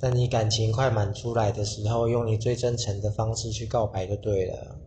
在你感情快满出来的时候用你最真诚的方式去告白就对了。